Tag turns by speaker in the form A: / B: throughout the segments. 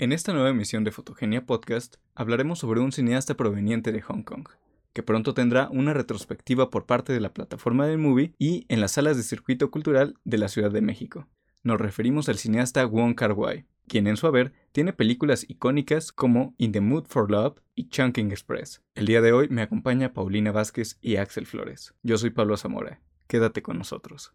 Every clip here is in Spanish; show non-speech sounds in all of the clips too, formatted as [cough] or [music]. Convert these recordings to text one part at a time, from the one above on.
A: En esta nueva emisión de Fotogenia Podcast hablaremos sobre un cineasta proveniente de Hong Kong, que pronto tendrá una retrospectiva por parte de la plataforma del Movie y en las salas de circuito cultural de la Ciudad de México. Nos referimos al cineasta Wong Kar Wai, quien en su haber tiene películas icónicas como In the Mood for Love y Chunking Express. El día de hoy me acompaña Paulina Vázquez y Axel Flores. Yo soy Pablo Zamora. Quédate con nosotros.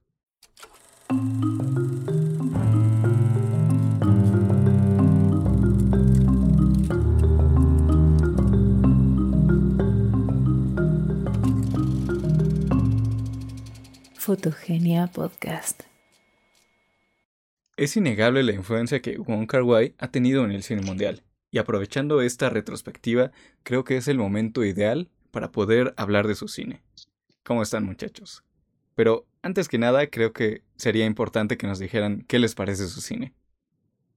B: Fotogenia Podcast.
A: Es innegable la influencia que Wong Kar Wai ha tenido en el cine mundial, y aprovechando esta retrospectiva, creo que es el momento ideal para poder hablar de su cine. ¿Cómo están muchachos? Pero antes que nada, creo que sería importante que nos dijeran qué les parece su cine.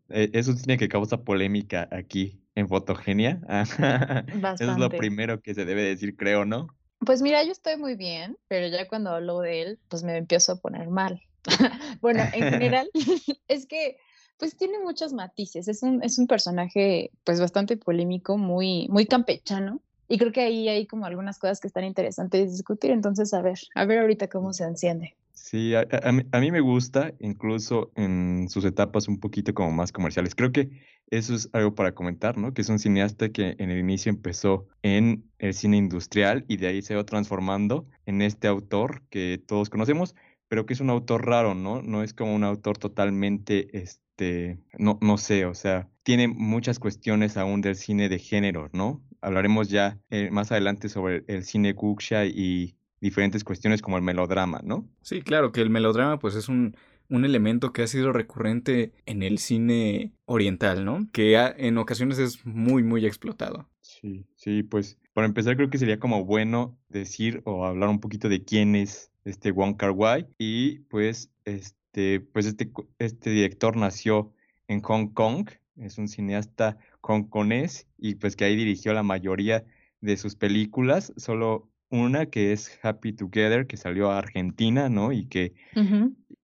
C: Eh, es un cine que causa polémica aquí en Fotogenia. [laughs] Eso es lo primero que se debe decir, creo, ¿no?
B: Pues mira, yo estoy muy bien, pero ya cuando hablo de él, pues me empiezo a poner mal. [laughs] bueno, en [laughs] general, [laughs] es que pues tiene muchos matices. Es un, es un personaje pues bastante polémico, muy, muy campechano. Y creo que ahí hay como algunas cosas que están interesantes de discutir. Entonces, a ver, a ver ahorita cómo se enciende.
C: Sí, a, mí, me gusta, incluso en sus etapas un poquito como más comerciales. Creo que eso es algo para comentar, ¿no? Que es un cineasta que en el inicio empezó en el cine industrial y de ahí se va transformando en este autor que todos conocemos, pero que es un autor raro, ¿no? No es como un autor totalmente, este, no, no sé, o sea, tiene muchas cuestiones aún del cine de género, ¿no? Hablaremos ya eh, más adelante sobre el cine Guxia y diferentes cuestiones como el melodrama, ¿no?
A: Sí, claro, que el melodrama pues es un, un elemento que ha sido recurrente en el cine oriental, ¿no? Que en ocasiones es muy, muy explotado.
C: Sí, sí, pues para empezar creo que sería como bueno decir o hablar un poquito de quién es este Wong Kar Wai y pues este, pues este, este director nació en Hong Kong, es un cineasta hongkonés y pues que ahí dirigió la mayoría de sus películas, solo una que es Happy Together, que salió a Argentina, ¿no? Y que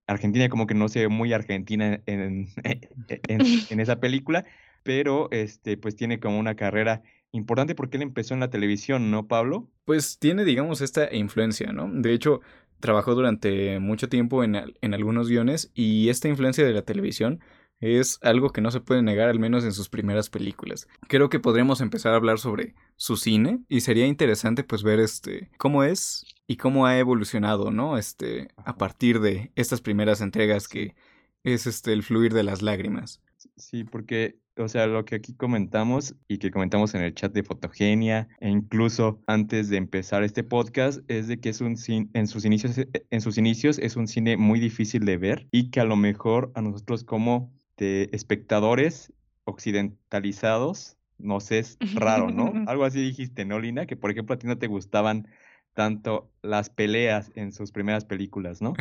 C: Argentina como que no se ve muy argentina en, [laughs] [laughs] en, esa película, pero este, pues tiene como una carrera importante porque él empezó en la televisión, ¿no, Pablo?
A: Pues tiene, digamos, esta influencia, ¿no? De hecho, trabajó durante mucho tiempo en, en algunos guiones y esta influencia de la televisión es algo que no se puede negar al menos en sus primeras películas. Creo que podríamos empezar a hablar sobre su cine y sería interesante pues ver este cómo es y cómo ha evolucionado, ¿no? Este a partir de estas primeras entregas que es este el fluir de las lágrimas.
C: Sí, porque o sea, lo que aquí comentamos y que comentamos en el chat de Fotogenia e incluso antes de empezar este podcast es de que es un en sus inicios en sus inicios es un cine muy difícil de ver y que a lo mejor a nosotros como de espectadores occidentalizados, no sé, es raro, ¿no? [laughs] Algo así dijiste, ¿no, Lina? Que por ejemplo a ti no te gustaban tanto las peleas en sus primeras películas, ¿no?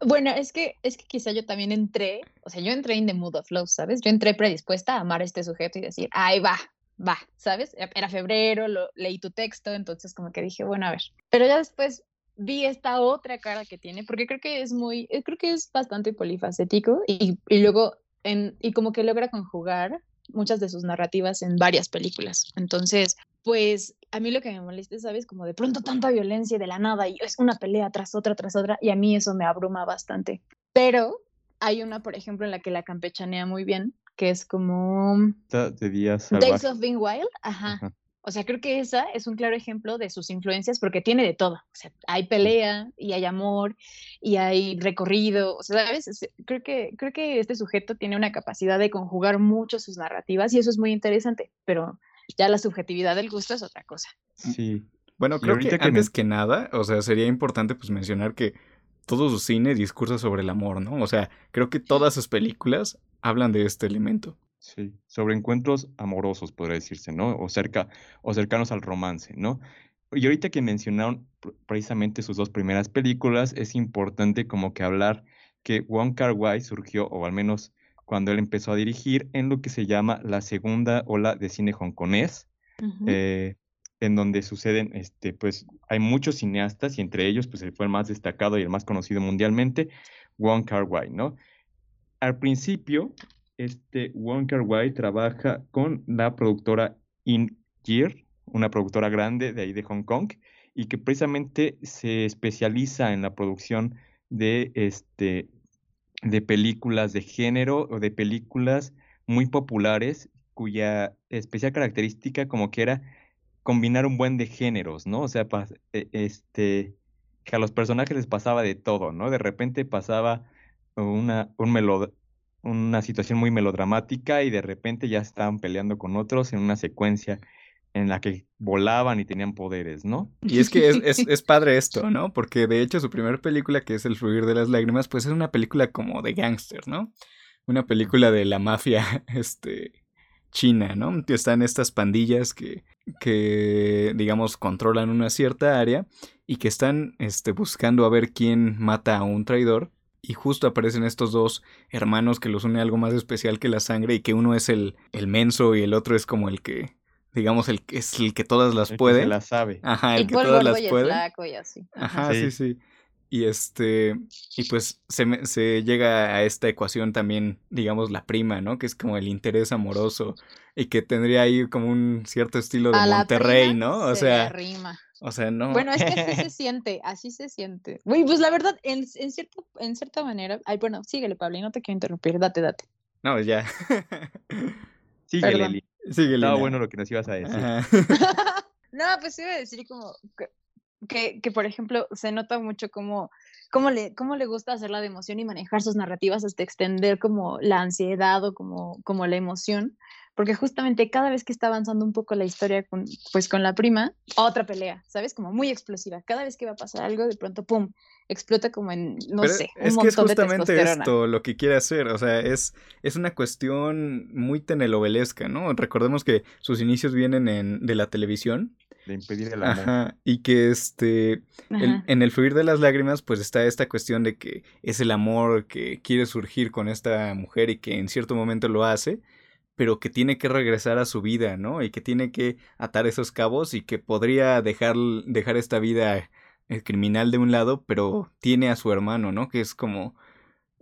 B: Bueno, es que, es que quizá yo también entré, o sea, yo entré en the mood of love, ¿sabes? Yo entré predispuesta a amar a este sujeto y decir, ay, va, va, ¿sabes? Era febrero, lo, leí tu texto, entonces como que dije, bueno, a ver. Pero ya después vi esta otra cara que tiene, porque creo que es muy, eh, creo que es bastante polifacético y, y luego, en, y como que logra conjugar muchas de sus narrativas en varias películas. Entonces, pues a mí lo que me molesta, ¿sabes? Como de pronto tanta violencia de la nada y es una pelea tras otra, tras otra, y a mí eso me abruma bastante. Pero hay una, por ejemplo, en la que la campechanea muy bien, que es como... Days of Being Wild, ajá. O sea, creo que esa es un claro ejemplo de sus influencias porque tiene de todo. O sea, hay pelea y hay amor y hay recorrido. O sea, ¿sabes? Creo que, creo que este sujeto tiene una capacidad de conjugar mucho sus narrativas y eso es muy interesante, pero ya la subjetividad del gusto es otra cosa.
C: Sí.
A: Bueno, creo que, antes que nada, o sea, sería importante pues mencionar que todo su cine discursa sobre el amor, ¿no? O sea, creo que todas sus películas hablan de este elemento.
C: Sí, sobre encuentros amorosos, podría decirse, ¿no? O cerca, o cercanos al romance, ¿no? Y ahorita que mencionaron precisamente sus dos primeras películas, es importante como que hablar que Wong Kar Wai surgió, o al menos cuando él empezó a dirigir, en lo que se llama la segunda ola de cine hongkonés, eh, en donde suceden, este, pues, hay muchos cineastas y entre ellos, pues, el fue el más destacado y el más conocido mundialmente, Wong Kar Wai, ¿no? Al principio, este Wong Kar Wai trabaja con la productora In Gear, una productora grande de ahí de Hong Kong, y que precisamente se especializa en la producción de, este, de películas de género o de películas muy populares cuya especial característica como que era combinar un buen de géneros, ¿no? O sea, e, este, que a los personajes les pasaba de todo, ¿no? De repente pasaba una, un una situación muy melodramática y de repente ya estaban peleando con otros en una secuencia en la que volaban y tenían poderes, ¿no?
A: Y es que es, es, [laughs] es, padre esto, ¿no? Porque de hecho su primera película, que es El fluir de las lágrimas, pues es una película como de gángster, ¿no? Una película de la mafia, [laughs] este, china, ¿no? Están estas pandillas que, que, digamos, controlan una cierta área y que están, este, buscando a ver quién mata a un traidor. Y justo aparecen estos dos hermanos que los une algo más especial que la sangre y que uno es el, el menso y el otro es como el que digamos, el que es el que todas las puede.
C: Que las sabe.
A: Ajá, el, que todas las puede. Ajá, sí. sí, Y este, y pues se, se llega a esta ecuación también, digamos, la prima, ¿no? Que es como el interés amoroso y que tendría ahí como un cierto estilo de Monterrey, ¿no? O sea,
B: rima.
A: O sea, no.
B: Bueno, es que así se [laughs] siente, así se siente. Uy, pues la verdad, en, en, cierto, en cierta manera, ay, bueno, síguele, Pablo, y no te quiero interrumpir, date, date.
A: No, ya. [laughs]
C: síguele, Lili. Estaba bueno lo que nos ibas a decir. [laughs]
B: no, pues iba a decir como que, que, por ejemplo, se nota mucho como cómo le, cómo le gusta hacer la de emoción y manejar sus narrativas hasta extender como la ansiedad o como, como la emoción porque justamente cada vez que está avanzando un poco la historia con, pues con la prima, otra pelea, ¿sabes? Como muy explosiva. Cada vez que va a pasar algo, de pronto, ¡pum!, explota como en, no sé, un es que es justamente esto
A: lo que quiere hacer, o sea, es, es una cuestión muy tenenovelesca, ¿no? Recordemos que sus inicios vienen en, de la televisión.
C: De impedir el amor.
A: Ajá, y que este, en el fluir de las lágrimas, pues está esta cuestión de que es el amor que quiere surgir con esta mujer y que en cierto momento lo hace, pero que tiene que regresar a su vida, ¿no? Y que tiene que atar esos cabos y que podría dejar, dejar esta vida eh, criminal de un lado, pero tiene a su hermano, ¿no? Que es como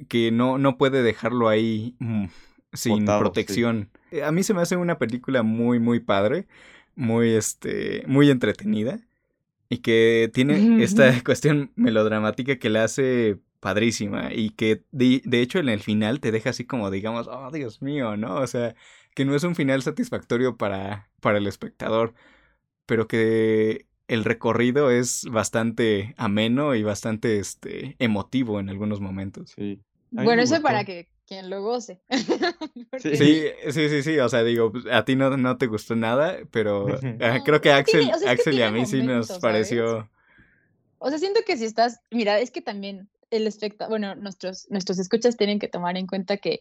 A: que no, no puede dejarlo ahí mm, sin protección. Eh, a mí se me hace una película muy, muy padre, muy, este, muy entretenida y que tiene esta [laughs] cuestión melodramática que la hace padrísima y que de, hecho en el final te deja así como digamos, oh Dios mío, ¿no? O sea, que no es un final satisfactorio para, para el espectador, pero que el recorrido es bastante ameno y bastante este emotivo en algunos momentos.
C: Sí.
B: Bueno, eso es para que quien lo goce. [laughs]
A: sí, sí, sí, sí, o sea, digo, pues, a ti no, no te gustó nada, pero creo que Axel, Axel y a mí sí nos pareció...
B: O sea, siento que si estás, mira, es que también el espectador, bueno, nuestros, nuestros escuchas tienen que tomar en cuenta que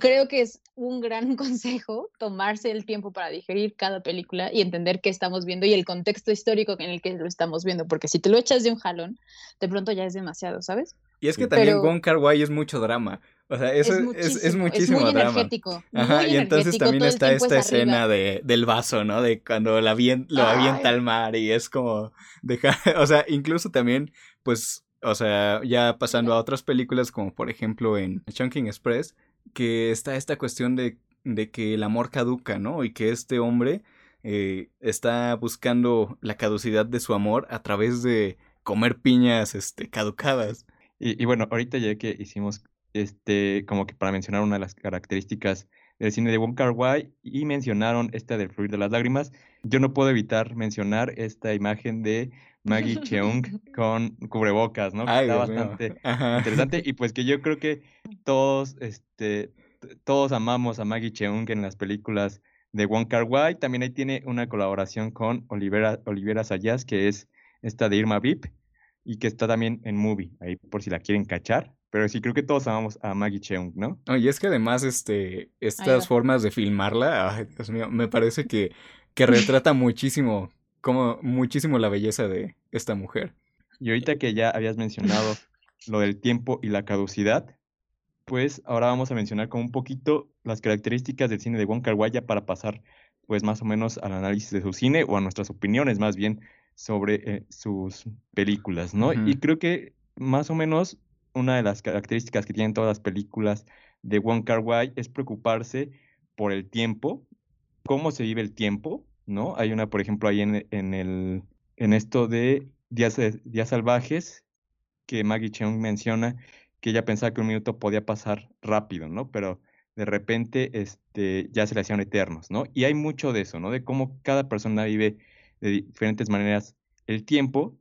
B: creo que es un gran [laughs] consejo tomarse el tiempo para digerir cada película y entender qué estamos viendo y el contexto histórico en el que lo estamos viendo, porque si te lo echas de un jalón, de pronto ya es demasiado, ¿sabes?
A: Y es que también Wong Kar Wai es mucho drama. O sea, eso es muchísimo, es, muy
B: Energético,
A: Ajá, y entonces también está esta escena de, del vaso, ¿no? De cuando la lo avienta al mar y es como dejar, [laughs] o sea, incluso también, pues o sea, ya pasando a otras películas como por ejemplo en Chunking Express, que está esta cuestión de, de que el amor caduca, ¿no? Y que este hombre eh, está buscando la caducidad de su amor a través de comer piñas este, caducadas.
C: Y, y bueno, ahorita ya que hicimos este, como que para mencionar una de las características del cine de Wong Kar Wai y mencionaron esta del fluir de las lágrimas, yo no puedo evitar mencionar esta imagen de Maggie Cheung [laughs] con cubrebocas, ¿no? Que está bastante interesante y pues que yo creo que [laughs] todos, este, todos amamos a Maggie Cheung en las películas de Wong Kar Wai. También ahí tiene una colaboración con Olivera, Olivera Sayas, que es esta de Irma Vip y que está también en Movie, ahí por si la quieren cachar. Pero sí, creo que todos amamos a Maggie Cheung, ¿no?
A: y es que además, este, estas formas de filmarla, ay, Dios mío, me parece [laughs] que, que retrata muchísimo como muchísimo la belleza de esta mujer.
C: Y ahorita que ya habías mencionado [laughs] lo del tiempo y la caducidad, pues ahora vamos a mencionar como un poquito las características del cine de Wong Kar Wai para pasar pues más o menos al análisis de su cine o a nuestras opiniones más bien sobre eh, sus películas, ¿no? Y creo que más o menos una de las características que tienen todas las películas de Wong Kar Wai es preocuparse por el tiempo, cómo se vive el tiempo, ¿no? Hay una, por ejemplo, ahí en, en el, en esto de días, días salvajes, que Maggie Cheung menciona que ella pensaba que un minuto podía pasar rápido, ¿no? Pero de repente este, ya se le hacían eternos, ¿no? Y hay mucho de eso, ¿no? De cómo cada persona vive de diferentes maneras el tiempo.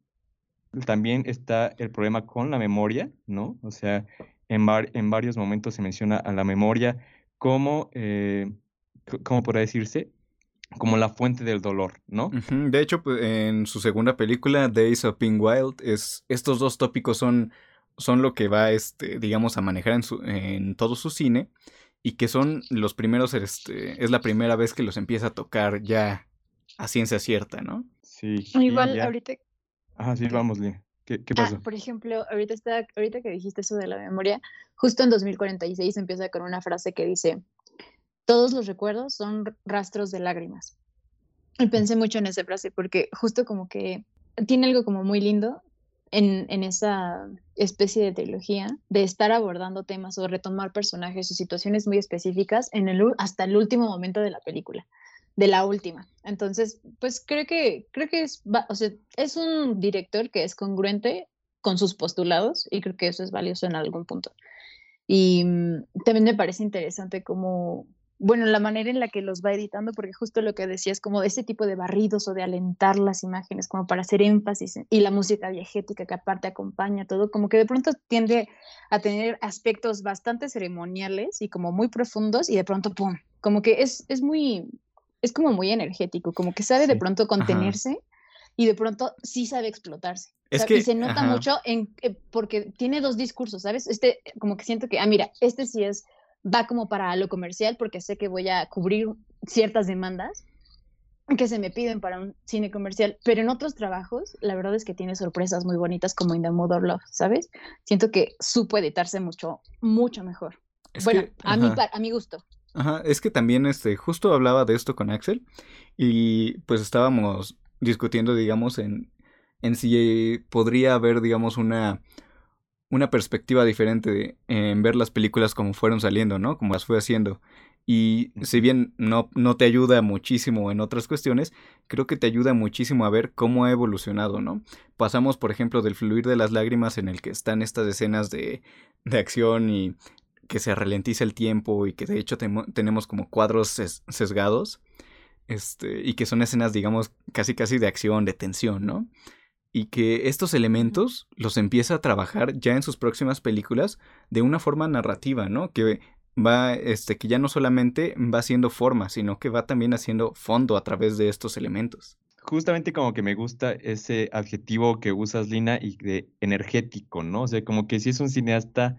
C: También está el problema con la memoria, ¿no? O sea, en, en varios momentos se menciona a la memoria como, eh, ¿cómo podría decirse? Como la fuente del dolor, ¿no?
A: De hecho, pues, en su segunda película, Days of Being Wild, es, estos dos tópicos son, son lo que va, este, digamos, a manejar en, su, en todo su cine y que son los primeros, este, es la primera vez que los empieza a tocar ya a ciencia cierta, ¿no?
C: Sí.
B: Igual ahorita.
C: Ah, sí, vamos, Lina. ¿Qué, qué
B: ah, por ejemplo, ahorita, está, ahorita que dijiste eso de la memoria, justo en 2046 empieza con una frase que dice, todos los recuerdos son rastros de lágrimas. Y pensé mucho en esa frase porque justo como que tiene algo como muy lindo en, en, esa especie de trilogía de estar abordando temas o retomar personajes o situaciones muy específicas en el, hasta el último momento de la película de la última. Entonces, pues creo que, creo que es, o sea, es un director que es congruente con sus postulados y creo que eso es valioso en algún punto. Y mm, también me parece interesante como, bueno, la manera en la que los va editando, porque justo lo que decías, como ese tipo de barridos o de alentar las imágenes, como para hacer énfasis, y la música diegética que aparte acompaña todo, como que de pronto tiende a tener aspectos bastante ceremoniales y como muy profundos, y de pronto, ¡pum! Como que es, es muy, es como muy energético, como que sabe de pronto contenerse y de pronto sí sabe explotarse. Es que, y se nota mucho en, eh, porque tiene dos discursos, ¿sabes? Este, como que siento que, ah, mira, este sí es, va como para lo comercial porque sé que voy a cubrir ciertas demandas que se me piden para un cine comercial, pero en otros trabajos, la verdad es que tiene sorpresas muy bonitas como In the Mood Love, ¿sabes? Siento que supo editarse mucho, mucho mejor. bueno, a, mi, a mi gusto.
A: Ajá, es que también este, justo hablaba de esto con Axel y pues estábamos discutiendo, digamos, en, en si podría haber, digamos, una, una perspectiva diferente en ver las películas como fueron saliendo, ¿no? Como las fue haciendo. Y si bien no, no te ayuda muchísimo en otras cuestiones, creo que te ayuda muchísimo a ver cómo ha evolucionado, ¿no? Pasamos, por ejemplo, del fluir de las lágrimas en el que están estas escenas de, de acción y que se ralentiza el tiempo y que de hecho tenemos como cuadros sesgados, este, y que son escenas, digamos, casi casi de acción, de tensión, ¿no? Y que estos elementos los empieza a trabajar ya en sus próximas películas de una forma narrativa, ¿no? Que va, este, que ya no solamente va haciendo forma, sino que va también haciendo fondo a través de estos elementos.
C: Justamente como que me gusta ese adjetivo que usas, Lina, y de energético, ¿no? O sea, como que si es un cineasta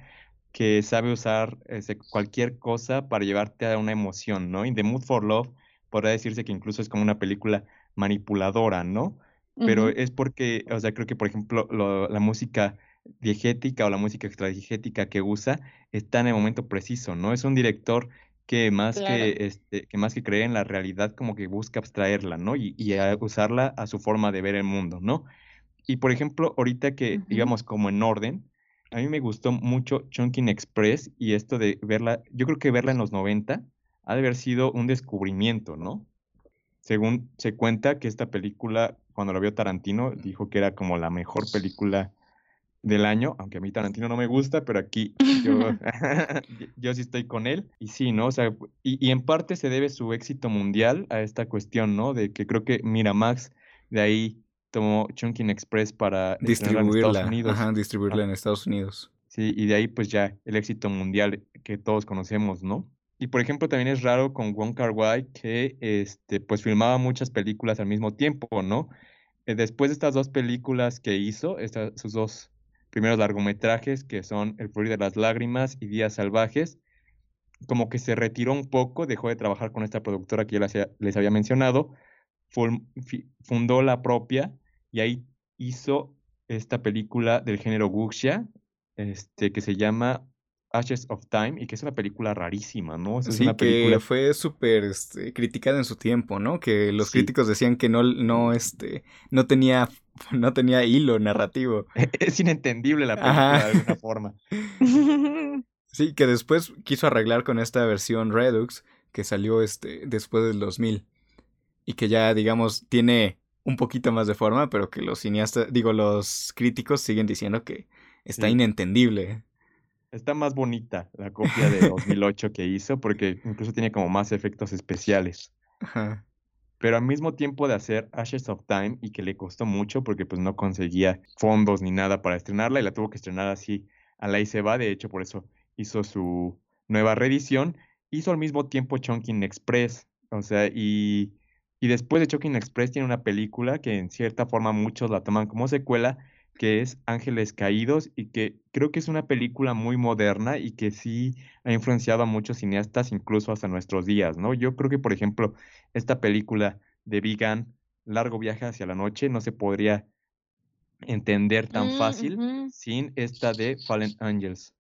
C: que sabe usar este, cualquier cosa para llevarte a una emoción, ¿no? In The Mood for Love podría decirse que incluso es como una película manipuladora, ¿no? Pero es porque, o sea, creo que, por ejemplo, la música diegética o la música extradiegética que usa está en el momento preciso, ¿no? Es un director que más que, este, que más que creer en la realidad, como que busca abstraerla, ¿no? Y, y usarla a su forma de ver el mundo, ¿no? Y por ejemplo, ahorita que, digamos, como en orden, a mí me gustó mucho Chunkin Express y esto de verla, yo creo que verla en los 90 ha de haber sido un descubrimiento, ¿no? Según se cuenta que esta película, cuando la vio Tarantino, dijo que era como la mejor película del año, aunque a mí Tarantino no me gusta, pero aquí yo, [laughs] [laughs] yo sí estoy con él. Y sí, ¿no? O sea, y, y, en parte se debe su éxito mundial a esta cuestión, ¿no? De que creo que Miramax de ahí tomó Chunkin Express para
A: distribuirla en Estados Unidos. Ajá, distribuirla en Estados Unidos.
C: Sí, y de ahí pues ya el éxito mundial que todos conocemos, ¿no? Y por ejemplo también es raro con Wong Kar Wai que este pues filmaba muchas películas al mismo tiempo, ¿no? Eh, después de estas dos películas que hizo, estas, sus dos primeros largometrajes que son El fluir de las lágrimas y Días salvajes, como que se retiró un poco, dejó de trabajar con esta productora que ya les había mencionado, fundó la propia y ahí hizo esta película del género wuxia, este, que se llama Ashes of Time y que es una película rarísima, ¿no?
A: sí, una película... que fue súper este, criticada en su tiempo, ¿no? Que los críticos decían que no, no, este, no tenía, [laughs] no tenía hilo narrativo. [laughs]
C: Es inentendible la película de alguna forma. [laughs]
A: Sí, que después quiso arreglar con esta versión Redux que salió este, después del 2000 y que ya, digamos, tiene un poquito más de forma, pero que los cineastas, digo, los críticos siguen diciendo que está inentendible.
C: Está más bonita la copia de 2008 que hizo porque incluso tiene como más efectos especiales. Ajá. Pero al mismo tiempo de hacer Ashes of Time y que le costó mucho porque pues no conseguía fondos ni nada para estrenarla y la tuvo que estrenar así a la y se va, de hecho por eso hizo su nueva reedición, hizo al mismo tiempo Chunking Express, o sea, y, y después de Chunking Express tiene una película que en cierta forma muchos la toman como secuela, que es Ángeles Caídos y que creo que es una película muy moderna y que sí ha influenciado a muchos cineastas incluso hasta nuestros días, ¿no? Yo creo que, por ejemplo, esta película de Vegan, Largo Viaje hacia la Noche, no se podría entender tan mm, fácil sin esta de Fallen Angels.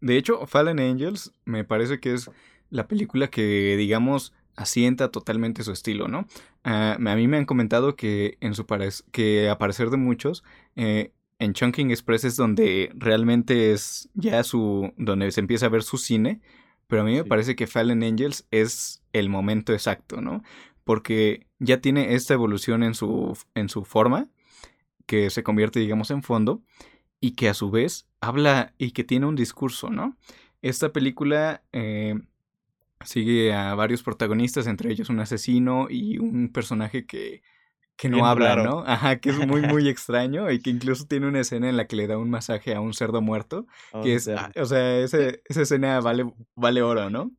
A: De hecho, Fallen Angels me parece que es la película que, digamos, asienta totalmente su estilo, ¿no? Ah, a mí me han comentado que en su que a parecer de muchos, eh, en Chunking Express es donde realmente es ya su, donde se empieza a ver su cine, pero a mí me parece que Fallen Angels es el momento exacto, ¿no? Porque ya tiene esta evolución en su, en su forma, que se convierte, digamos, en fondo, y que a su vez habla y que tiene un discurso, ¿no? Esta película eh, sigue a varios protagonistas, entre ellos un asesino y un personaje que, que no habla, ¿no? Ajá, que es muy, [laughs] muy extraño y que incluso tiene una escena en la que le da un masaje a un cerdo muerto, que es, ah, o sea, ese, esa escena vale, vale oro, ¿no?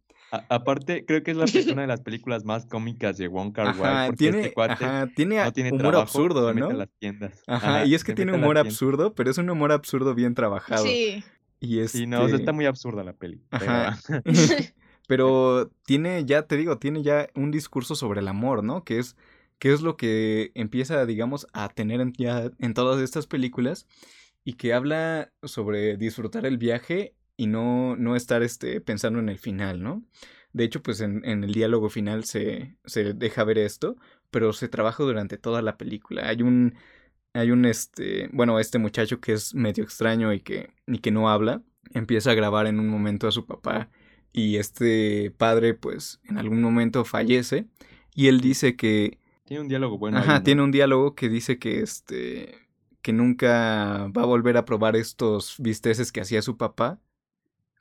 C: aparte, creo que es la, una de las películas más cómicas de Wong Kar Wai.
A: Tiene, este ajá, tiene, humor absurdo, ¿no? Ajá, y es que tiene humor absurdo, pero es un humor absurdo bien trabajado. Sí.
C: Y es. Sí, no, este está muy absurda la peli. Ajá. [laughs] [laughs]
A: Pero tiene, ya te digo, tiene ya un discurso sobre el amor, ¿no? Que es, que es lo que empieza, digamos, a tener en, en todas estas películas y que habla sobre disfrutar el viaje y no, no estar este, pensando en el final, ¿no? De hecho, pues en, en el diálogo final se, se deja ver esto, pero se trabaja durante toda la película. Hay un, hay un, este, bueno, este muchacho que es medio extraño y que, y que no habla, empieza a grabar en un momento a su papá y este padre pues en algún momento fallece y él dice que
C: tiene un diálogo bueno.
A: Ajá, tiene un diálogo que dice que este que nunca va a volver a probar estos bisteces que hacía su papá,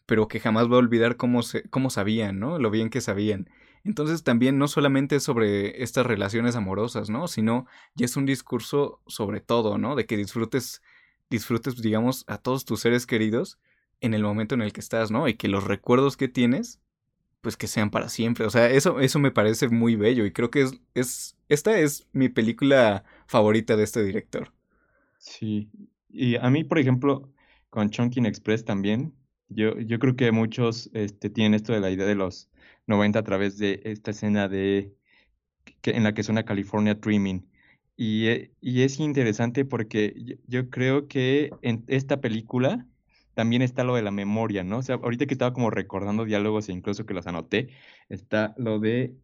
A: pero que jamás va a olvidar cómo se cómo sabían, ¿no? Lo bien que sabían. Entonces también no solamente es sobre estas relaciones amorosas, ¿no? Sino ya es un discurso sobre todo, ¿no? De que disfrutes disfrutes digamos a todos tus seres queridos en el momento en el que estás, ¿no? Y que los recuerdos que tienes, pues que sean para siempre. O sea, eso, eso me parece muy bello y creo que es, es, esta es mi película favorita de este director.
C: Sí, y a mí, por ejemplo, con Chunking Express también, yo, yo creo que muchos este, tienen esto de la idea de los 90 a través de esta escena de en la que suena California Dreaming. Y, eh, y es interesante porque yo creo que en esta película también está lo de la memoria, ¿no? O sea, ahorita que estaba como recordando diálogos e incluso que los anoté, está lo de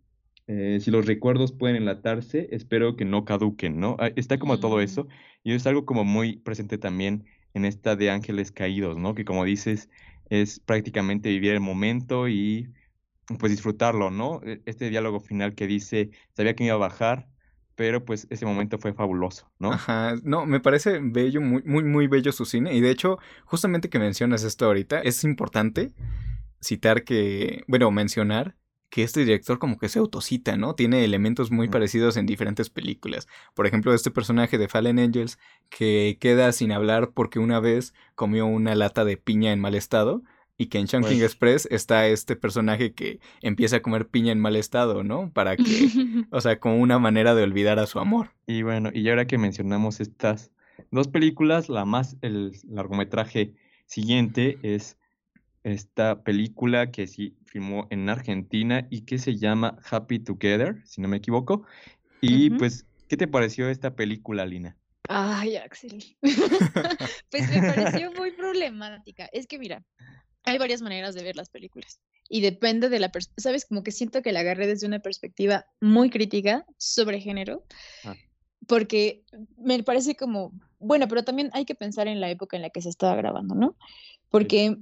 C: eh, si los recuerdos pueden enlatarse, espero que no caduquen, ¿no? Ah, está como todo mm. eso y es algo como muy presente también en esta de Ángeles Caídos, ¿no? Que como dices, es prácticamente vivir el momento y pues disfrutarlo, ¿no? E, este diálogo final que dice, sabía que me iba a bajar, pero pues ese momento fue fabuloso, ¿no?
A: Ajá, no, me parece bello, muy, muy, muy bello su cine, y de hecho, justamente que mencionas esto ahorita, es importante citar que, bueno, mencionar que este director como que se autocita, ¿no? Tiene elementos muy parecidos en diferentes películas. Por ejemplo, este personaje de Fallen Angels que queda sin hablar porque una vez comió una lata de piña en mal estado y que en Chunking Express está este personaje que empieza a comer piña en mal estado, ¿no? Para que, [laughs] o sea, como una manera de olvidar a su amor.
C: Y bueno, y ahora que mencionamos estas dos películas, la más, el largometraje siguiente es esta película que sí filmó en Argentina y que se llama Happy Together, si no me equivoco. Y pues, ¿qué te pareció esta película, Lina?
B: Ay, Axel. [laughs] [laughs] pues me pareció muy problemática. Es que mira, hay varias maneras de ver las películas y depende de la perspectiva, sabes, como que siento que la agarré desde una perspectiva muy crítica sobre género, ah. porque me parece como, bueno, pero también hay que pensar en la época en la que se estaba grabando, ¿no? Porque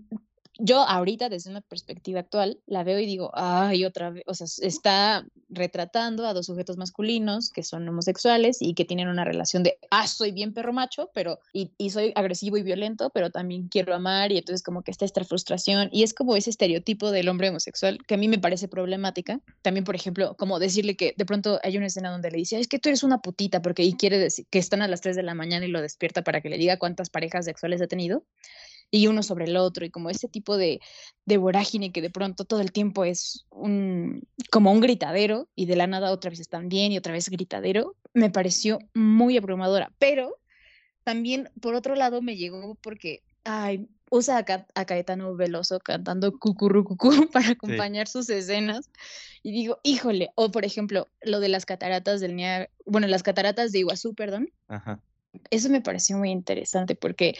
B: yo ahorita desde una perspectiva actual la veo y digo, ay, otra vez, o sea, está retratando a dos sujetos masculinos que son homosexuales y que tienen una relación de, ah, soy bien perro macho, pero, y, y soy agresivo y violento, pero también quiero amar y entonces como que está esta frustración y es como ese estereotipo del hombre homosexual que a mí me parece problemática. También, por ejemplo, como decirle que de pronto hay una escena donde le dice, es que tú eres una putita porque y quiere decir que están a las 3 de la mañana y lo despierta para que le diga cuántas parejas sexuales ha tenido y uno sobre el otro y como ese tipo de, de vorágine que de pronto todo el tiempo es un, como un gritadero y de la nada otra vez están bien y otra vez gritadero, me pareció muy abrumadora. Pero también, por otro lado, me llegó porque, ay, usa a, a Caetano Veloso cantando cucurrucucú [laughs] para acompañar sus escenas. Y digo, híjole, o por ejemplo, lo de las cataratas del Niágara, bueno, las cataratas de Iguazú, perdón. Ajá. Eso me pareció muy interesante porque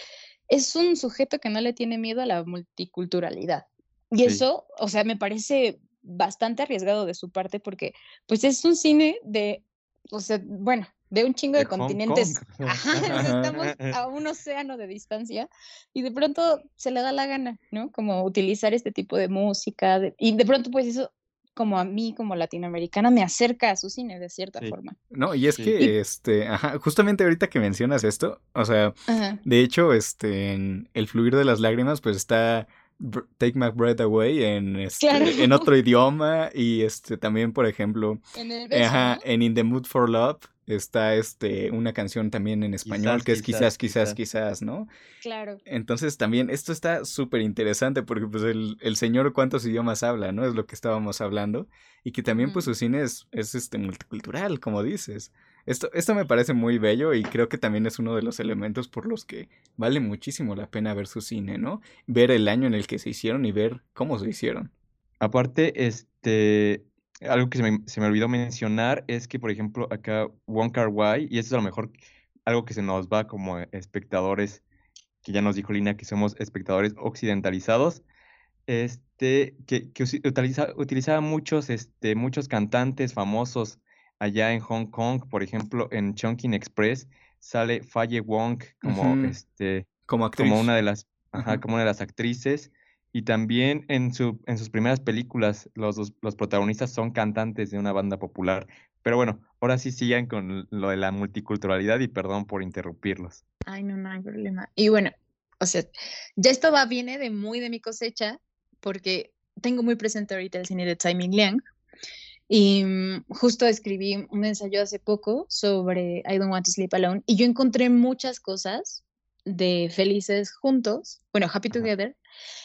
B: es un sujeto que no le tiene miedo a la multiculturalidad. Y eso, o sea, me parece bastante arriesgado de su parte porque pues es un cine de, o sea, bueno, de un chingo de, continentes. [laughs] Ajá, estamos a un océano de distancia y de pronto se le da la gana, ¿no? Como utilizar este tipo de música y de pronto pues eso como a mí, como latinoamericana, me acerca a su cine de cierta forma.
A: No, y es que, este, ajá, justamente ahorita que mencionas esto, o sea, de hecho, este, en El fluir de las lágrimas, pues está Take My Breath Away en, este, en otro idioma y este también, por ejemplo, en, In the Mood for Love está este una canción también en español que es quizás, quizás, quizás, ¿no?
B: Claro.
A: Entonces también esto está súper interesante porque pues el, el, señor cuántos idiomas habla, ¿no? Es lo que estábamos hablando y que también pues su cine es, es este multicultural, como dices. Esto, esto me parece muy bello y creo que también es uno de los elementos por los que vale muchísimo la pena ver su cine, ¿no? Ver el año en el que se hicieron y ver cómo se hicieron.
C: Aparte, este, algo que se me, se me olvidó mencionar es que, por ejemplo, acá Wong Kar Wai, y esto es a lo mejor algo que se nos va como espectadores, que ya nos dijo Lina que somos espectadores occidentalizados, este, que, que utiliza, utilizaba muchos, este, muchos cantantes famosos allá en Hong Kong, por ejemplo, en Chongqing Express sale Faye Wong como este
A: como,
C: como una de las como una de las actrices y también en su en sus primeras películas los, los protagonistas son cantantes de una banda popular. Pero bueno, ahora sí sigan con lo de la multiculturalidad y perdón por interrumpirlos.
B: Ay, no, no hay problema. Y bueno, o sea, ya esto va viene de muy de mi cosecha porque tengo muy presente ahorita el cine de Tsai Ming Liang, y mm, justo escribí un ensayo hace poco sobre I Don't Want to Sleep Alone y yo encontré muchas cosas de Felices Juntos, bueno, Happy Together,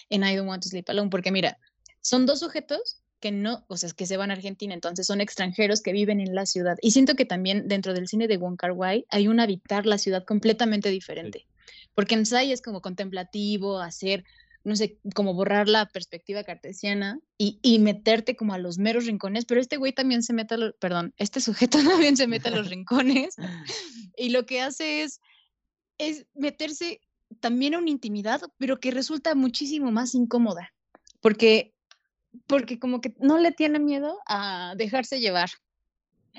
B: en I Don't Want to Sleep Alone, porque mira, son dos sujetos que no, o sea, que se van a Argentina, entonces son extranjeros que viven en la ciudad. Y siento que también dentro del cine de Wong Kar Wai hay un habitar la ciudad completamente diferente, porque en Sai es como contemplativo, hacer no sé, como borrar la perspectiva cartesiana y, y, meterte como a los meros rincones, pero este güey también se mete a los, perdón, este sujeto [laughs] también se mete a los [laughs] rincones y lo que hace es, es meterse también a una intimidad, pero que resulta muchísimo más incómoda, porque, porque como que no le tiene miedo a dejarse llevar,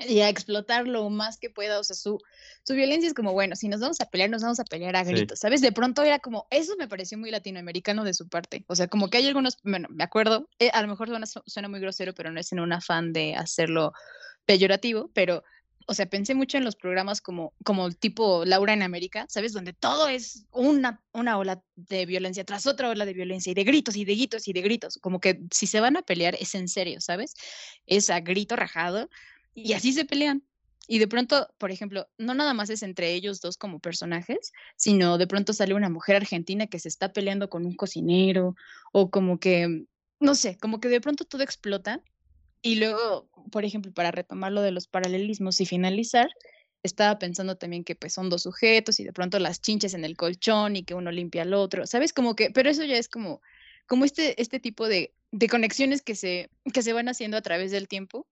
B: y a explotar lo más que pueda. O sea, su, su violencia es como, bueno, si nos vamos a pelear, nos vamos a pelear a gritos, ¿sabes? De pronto era como, eso me pareció muy latinoamericano de su parte. O sea, como que hay algunos, bueno, me acuerdo, eh, a lo mejor suena, suena, muy grosero, pero no es en un afán de hacerlo peyorativo, pero, o sea, pensé mucho en los programas como, como tipo Laura en América, ¿sabes? Donde todo es una, una ola de violencia tras otra ola de violencia y de gritos y de gritos y de gritos. Como que si se van a pelear es en serio, ¿sabes? Es a grito rajado y así se pelean. Y de pronto, por ejemplo, no nada más es entre ellos dos como personajes, sino de pronto sale una mujer argentina que se está peleando con un cocinero o como que, no sé, como que de pronto todo explota. Y luego, por ejemplo, para retomar lo de los paralelismos y finalizar, estaba pensando también que pues son dos sujetos y de pronto las chinches en el colchón y que uno limpia al otro, ¿sabes? Como que, pero eso ya es como, como este, este tipo de, de conexiones que se, que se van haciendo a través del tiempo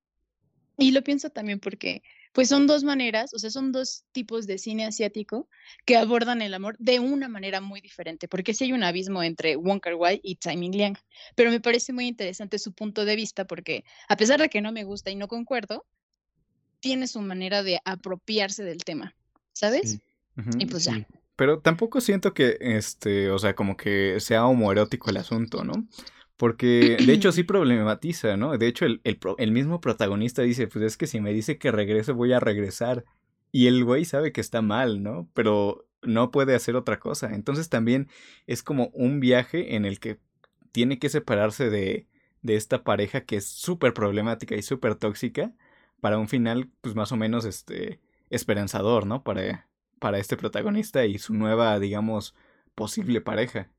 B: y lo pienso también porque, pues son dos maneras, o sea, son dos tipos de cine asiático que abordan el amor de una manera muy diferente, porque sí hay un abismo entre Wong Kar Wai y Tsai Ming Liang, pero me parece muy interesante su punto de vista porque, a pesar de que no me gusta y no concuerdo, tiene su manera de apropiarse del tema, ¿sabes? Y pues ya.
A: Pero tampoco siento que, este, o sea, como que sea homoerótico el asunto, ¿no? Porque de hecho sí [clears throat] problematiza, ¿no? De hecho el, el, mismo protagonista dice, pues es que si me dice que regrese voy a regresar. Y el güey sabe que está mal, ¿no? Pero no puede hacer otra cosa. Entonces también es como un viaje en el que tiene que separarse de, de esta pareja que es súper problemática y súper tóxica para un final, pues más o menos, este, esperanzador, ¿no? Para, para este protagonista y su nueva, digamos, posible pareja.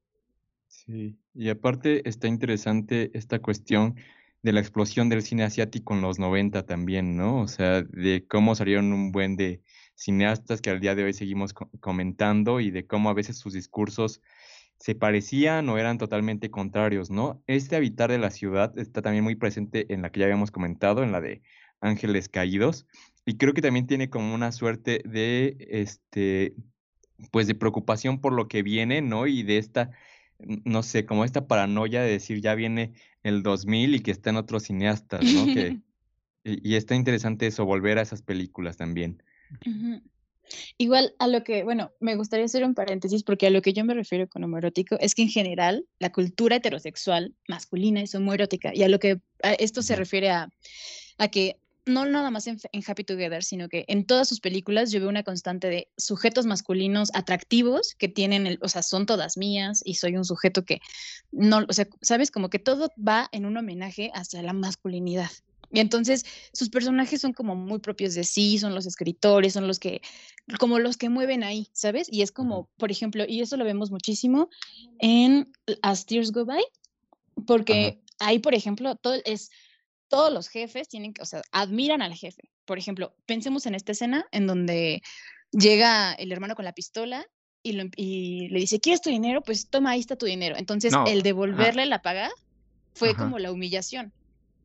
C: Sí, y aparte está interesante esta cuestión de la explosión del cine asiático en los 90 también, ¿no? O sea, de cómo salieron un buen de cineastas que al día de hoy seguimos comentando y de cómo a veces sus discursos se parecían o eran totalmente contrarios, ¿no? Este habitar de la ciudad está también muy presente en la que ya habíamos comentado, en la de Ángeles Caídos, y creo que también tiene como una suerte de, este, pues de preocupación por lo que viene, ¿no? Y de esta, no sé, como esta paranoia de decir ya viene el 2000 y que están otros cineastas, ¿no? Que, [laughs] y, está interesante eso, volver a esas películas también.
B: Igual a lo que, bueno, me gustaría hacer un paréntesis porque a lo que yo me refiero con homoerótico es que en general la cultura heterosexual masculina es homoerótica y a lo que esto se refiere a, a que no nada más en, Happy Together, sino que en todas sus películas yo veo una constante de sujetos masculinos atractivos que tienen, el, o sea, son todas mías y soy un sujeto que no, o sea, sabes, como que todo va en un homenaje hacia la masculinidad. Y entonces sus personajes son como muy propios de sí, son los escritores, son los que, como los que mueven ahí, ¿sabes? Y es como, por ejemplo, y eso lo vemos muchísimo en As Tears Go By, porque ahí, por ejemplo, todo es todos los jefes tienen que, o sea, admiran al jefe. Por ejemplo, pensemos en esta escena en donde llega el hermano con la pistola y, le dice, ¿quieres tu dinero? Pues toma, ahí está tu dinero. Entonces, el devolverle la paga fue como la humillación.